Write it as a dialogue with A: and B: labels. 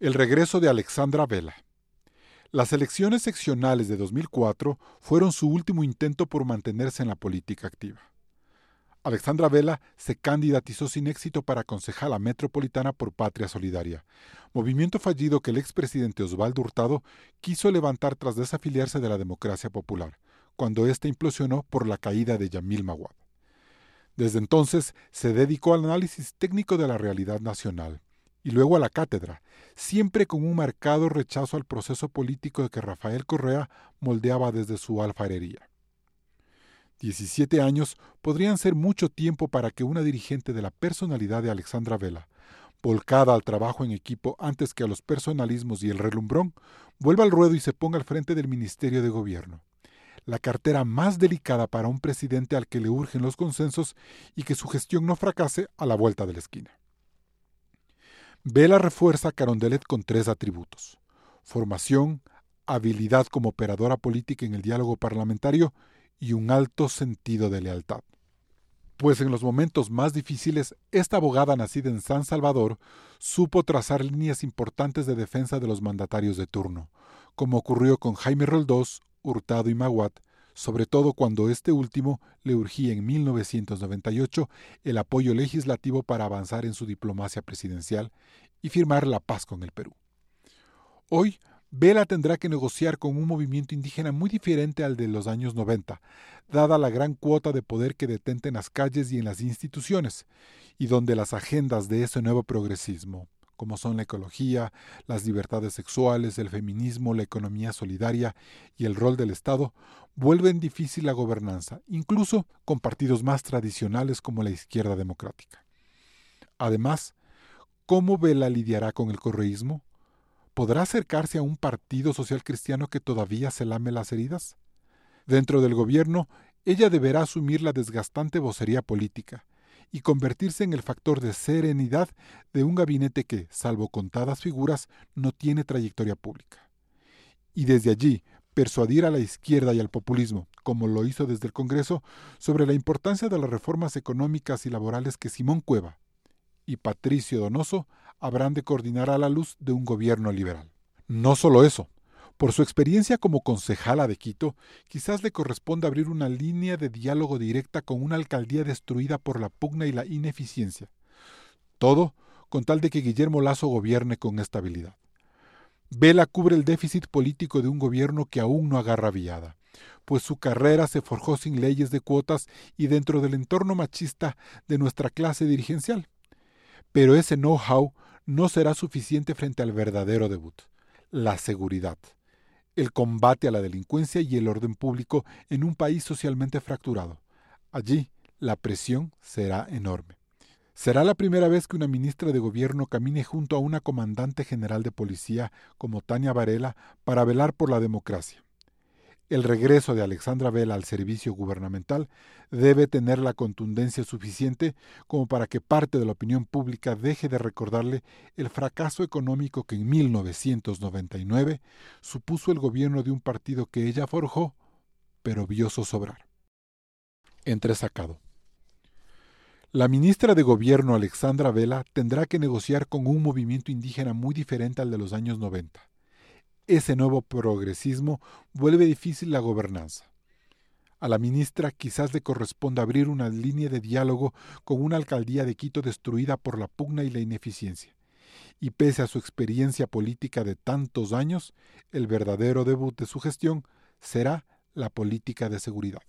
A: El regreso de Alexandra Vela. Las elecciones seccionales de 2004 fueron su último intento por mantenerse en la política activa. Alexandra Vela se candidatizó sin éxito para concejala metropolitana por Patria Solidaria, movimiento fallido que el expresidente Osvaldo Hurtado quiso levantar tras desafiliarse de la democracia popular, cuando ésta implosionó por la caída de Yamil Mawad. Desde entonces se dedicó al análisis técnico de la realidad nacional, y luego a la cátedra, siempre con un marcado rechazo al proceso político que Rafael Correa moldeaba desde su alfarería. Diecisiete años podrían ser mucho tiempo para que una dirigente de la personalidad de Alexandra Vela, volcada al trabajo en equipo antes que a los personalismos y el relumbrón, vuelva al ruedo y se ponga al frente del Ministerio de Gobierno, la cartera más delicada para un presidente al que le urgen los consensos y que su gestión no fracase a la vuelta de la esquina. Vela refuerza Carondelet con tres atributos: formación, habilidad como operadora política en el diálogo parlamentario y un alto sentido de lealtad. Pues en los momentos más difíciles, esta abogada nacida en San Salvador supo trazar líneas importantes de defensa de los mandatarios de turno, como ocurrió con Jaime Roldós, Hurtado y Maguat, sobre todo cuando este último le urgía en 1998 el apoyo legislativo para avanzar en su diplomacia presidencial y firmar la paz con el Perú. Hoy, Vela tendrá que negociar con un movimiento indígena muy diferente al de los años 90, dada la gran cuota de poder que detenta en las calles y en las instituciones, y donde las agendas de ese nuevo progresismo, como son la ecología, las libertades sexuales, el feminismo, la economía solidaria y el rol del Estado, vuelven difícil la gobernanza, incluso con partidos más tradicionales como la izquierda democrática. Además, ¿cómo Vela lidiará con el correísmo? ¿Podrá acercarse a un partido social cristiano que todavía se lame las heridas? Dentro del gobierno, ella deberá asumir la desgastante vocería política, y convertirse en el factor de serenidad de un gabinete que, salvo contadas figuras, no tiene trayectoria pública. Y desde allí, persuadir a la izquierda y al populismo, como lo hizo desde el Congreso, sobre la importancia de las reformas económicas y laborales que Simón Cueva y Patricio Donoso habrán de coordinar a la luz de un gobierno liberal. No solo eso, por su experiencia como concejala de Quito, quizás le corresponda abrir una línea de diálogo directa con una alcaldía destruida por la pugna y la ineficiencia. Todo con tal de que Guillermo Lazo gobierne con estabilidad. Vela cubre el déficit político de un gobierno que aún no agarra viada, pues su carrera se forjó sin leyes de cuotas y dentro del entorno machista de nuestra clase dirigencial. Pero ese know-how no será suficiente frente al verdadero debut, la seguridad el combate a la delincuencia y el orden público en un país socialmente fracturado. Allí la presión será enorme. Será la primera vez que una ministra de Gobierno camine junto a una comandante general de policía como Tania Varela para velar por la democracia. El regreso de Alexandra Vela al servicio gubernamental debe tener la contundencia suficiente como para que parte de la opinión pública deje de recordarle el fracaso económico que en 1999 supuso el gobierno de un partido que ella forjó, pero vio zozobrar. Entresacado. La ministra de Gobierno Alexandra Vela tendrá que negociar con un movimiento indígena muy diferente al de los años 90 ese nuevo progresismo vuelve difícil la gobernanza. A la ministra quizás le corresponda abrir una línea de diálogo con una alcaldía de Quito destruida por la pugna y la ineficiencia. Y pese a su experiencia política de tantos años, el verdadero debut de su gestión será la política de seguridad.